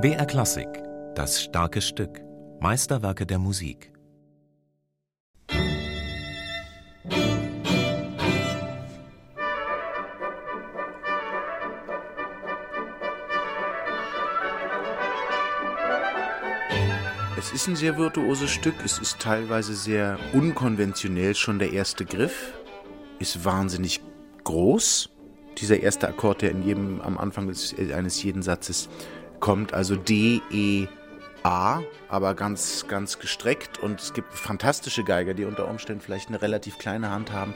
BR Klassik, das starke Stück, Meisterwerke der Musik. Es ist ein sehr virtuoses Stück. Es ist teilweise sehr unkonventionell. Schon der erste Griff ist wahnsinnig groß. Dieser erste Akkord, der in jedem, am Anfang des, eines jeden Satzes kommt, also D, E, A, aber ganz, ganz gestreckt. Und es gibt fantastische Geiger, die unter Umständen vielleicht eine relativ kleine Hand haben.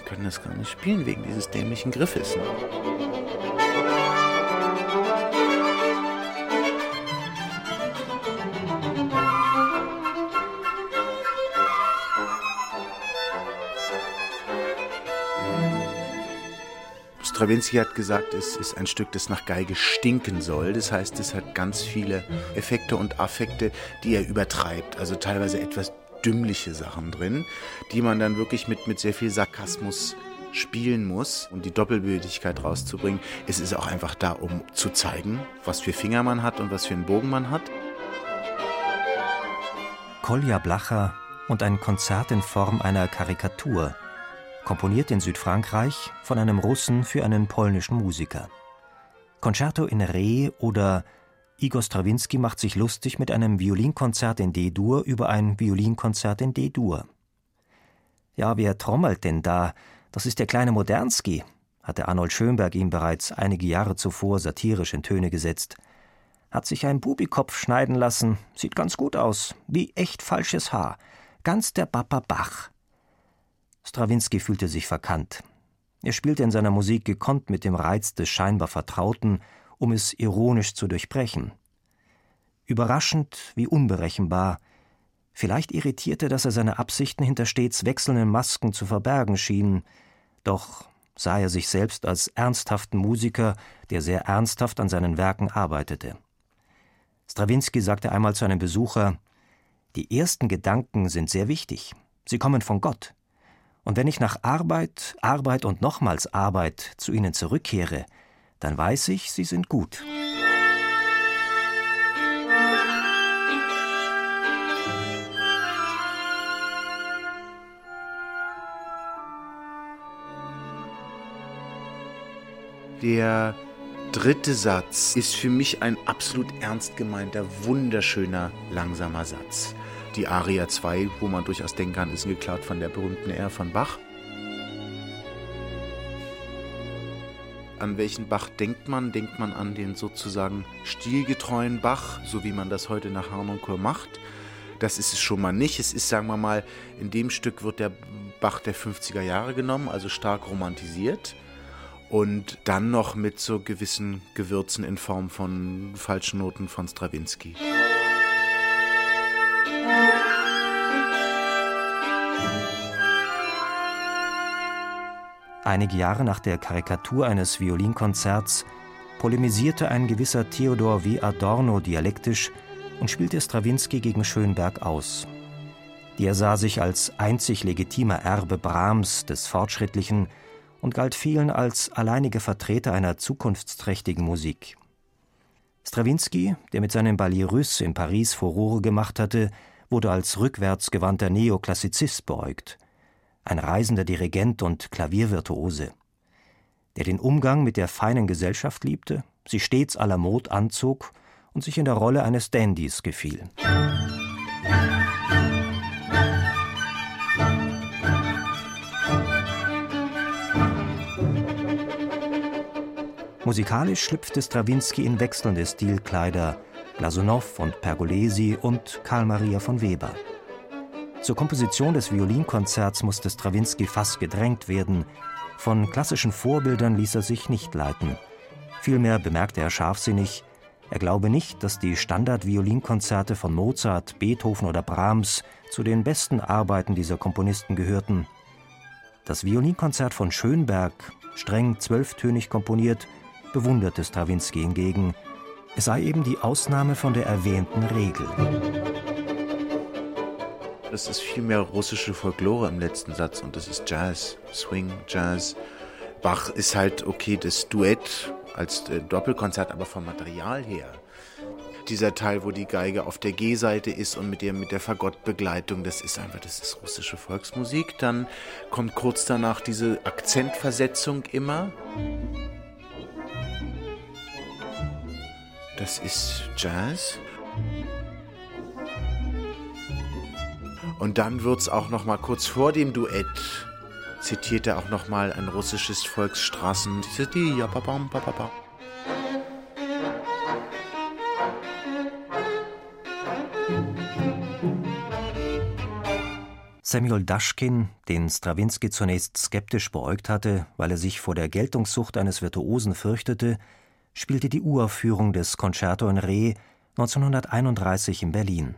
Die können das gar nicht spielen wegen dieses dämlichen Griffes. Ne? Stravinsky hat gesagt, es ist ein Stück, das nach Geige stinken soll. Das heißt, es hat ganz viele Effekte und Affekte, die er übertreibt. Also teilweise etwas dümmliche Sachen drin, die man dann wirklich mit, mit sehr viel Sarkasmus spielen muss, um die Doppelbödigkeit rauszubringen. Es ist auch einfach da, um zu zeigen, was für Finger man hat und was für einen Bogen man hat. Kolja Blacher und ein Konzert in Form einer Karikatur – komponiert in Südfrankreich von einem Russen für einen polnischen Musiker. Concerto in Re oder Igor Strawinski macht sich lustig mit einem Violinkonzert in D-Dur über ein Violinkonzert in D-Dur. Ja, wer trommelt denn da? Das ist der kleine Modernski, hatte Arnold Schönberg ihm bereits einige Jahre zuvor satirisch in Töne gesetzt. Hat sich ein Bubikopf schneiden lassen, sieht ganz gut aus, wie echt falsches Haar, ganz der Papa Bach. Strawinski fühlte sich verkannt. Er spielte in seiner Musik gekonnt mit dem Reiz des scheinbar Vertrauten, um es ironisch zu durchbrechen. Überraschend wie unberechenbar. Vielleicht irritierte, dass er seine Absichten hinter stets wechselnden Masken zu verbergen schien. Doch sah er sich selbst als ernsthaften Musiker, der sehr ernsthaft an seinen Werken arbeitete. Strawinski sagte einmal zu einem Besucher: Die ersten Gedanken sind sehr wichtig. Sie kommen von Gott. Und wenn ich nach Arbeit, Arbeit und nochmals Arbeit zu ihnen zurückkehre, dann weiß ich, sie sind gut. Der dritte Satz ist für mich ein absolut ernst gemeinter, wunderschöner, langsamer Satz die Aria 2, wo man durchaus denken kann, ist geklaut von der berühmten R von Bach. An welchen Bach denkt man? Denkt man an den sozusagen stilgetreuen Bach, so wie man das heute nach Harnoncourt macht? Das ist es schon mal nicht. Es ist, sagen wir mal, in dem Stück wird der Bach der 50er Jahre genommen, also stark romantisiert. Und dann noch mit so gewissen Gewürzen in Form von falschen Noten von Stravinsky. Einige Jahre nach der Karikatur eines Violinkonzerts polemisierte ein gewisser Theodor W. Adorno dialektisch und spielte Strawinski gegen Schönberg aus. Der sah sich als einzig legitimer Erbe Brahms des Fortschrittlichen und galt vielen als alleiniger Vertreter einer zukunftsträchtigen Musik. Strawinski, der mit seinem Ballet Russe in Paris Furore gemacht hatte, wurde als rückwärtsgewandter Neoklassizist beäugt ein reisender Dirigent und Klaviervirtuose, der den Umgang mit der feinen Gesellschaft liebte, sie stets à la mode anzog und sich in der Rolle eines Dandys gefiel. Musikalisch schlüpfte Strawinski in wechselnde Stilkleider, Glasunow und Pergolesi und Karl Maria von Weber. Zur Komposition des Violinkonzerts musste Strawinski fast gedrängt werden. Von klassischen Vorbildern ließ er sich nicht leiten. Vielmehr bemerkte er scharfsinnig, er glaube nicht, dass die Standard-Violinkonzerte von Mozart, Beethoven oder Brahms zu den besten Arbeiten dieser Komponisten gehörten. Das Violinkonzert von Schönberg, streng zwölftönig komponiert, bewunderte Strawinski hingegen. Es sei eben die Ausnahme von der erwähnten Regel. Das ist viel mehr russische Folklore im letzten Satz und das ist Jazz, Swing, Jazz. Bach ist halt okay, das Duett als äh, Doppelkonzert, aber vom Material her. Dieser Teil, wo die Geige auf der G-Seite ist und mit der, mit der Fagottbegleitung, das ist einfach, das ist russische Volksmusik. Dann kommt kurz danach diese Akzentversetzung immer. Das ist Jazz. Und dann wird es auch noch mal kurz vor dem Duett zitiert er auch noch mal ein russisches Volksstraßen. Samuel Daschkin, den Strawinski zunächst skeptisch beäugt hatte, weil er sich vor der Geltungssucht eines Virtuosen fürchtete, spielte die Uraufführung des Concerto in Re 1931 in Berlin.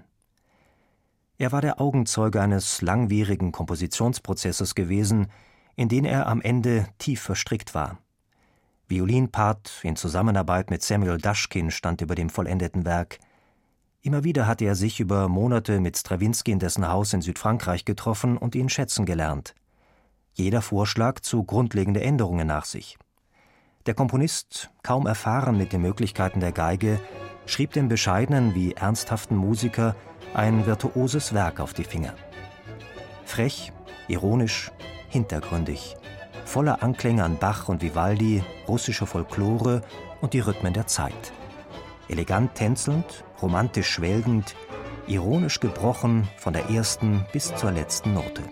Er war der Augenzeuge eines langwierigen Kompositionsprozesses gewesen, in den er am Ende tief verstrickt war. Violinpart in Zusammenarbeit mit Samuel Daschkin stand über dem vollendeten Werk. Immer wieder hatte er sich über Monate mit Strawinski in dessen Haus in Südfrankreich getroffen und ihn schätzen gelernt. Jeder Vorschlag zu grundlegende Änderungen nach sich. Der Komponist, kaum erfahren mit den Möglichkeiten der Geige, schrieb dem bescheidenen wie ernsthaften Musiker ein virtuoses Werk auf die Finger. Frech, ironisch, hintergründig, voller Anklänge an Bach und Vivaldi, russische Folklore und die Rhythmen der Zeit. Elegant tänzelnd, romantisch schwelgend, ironisch gebrochen von der ersten bis zur letzten Note.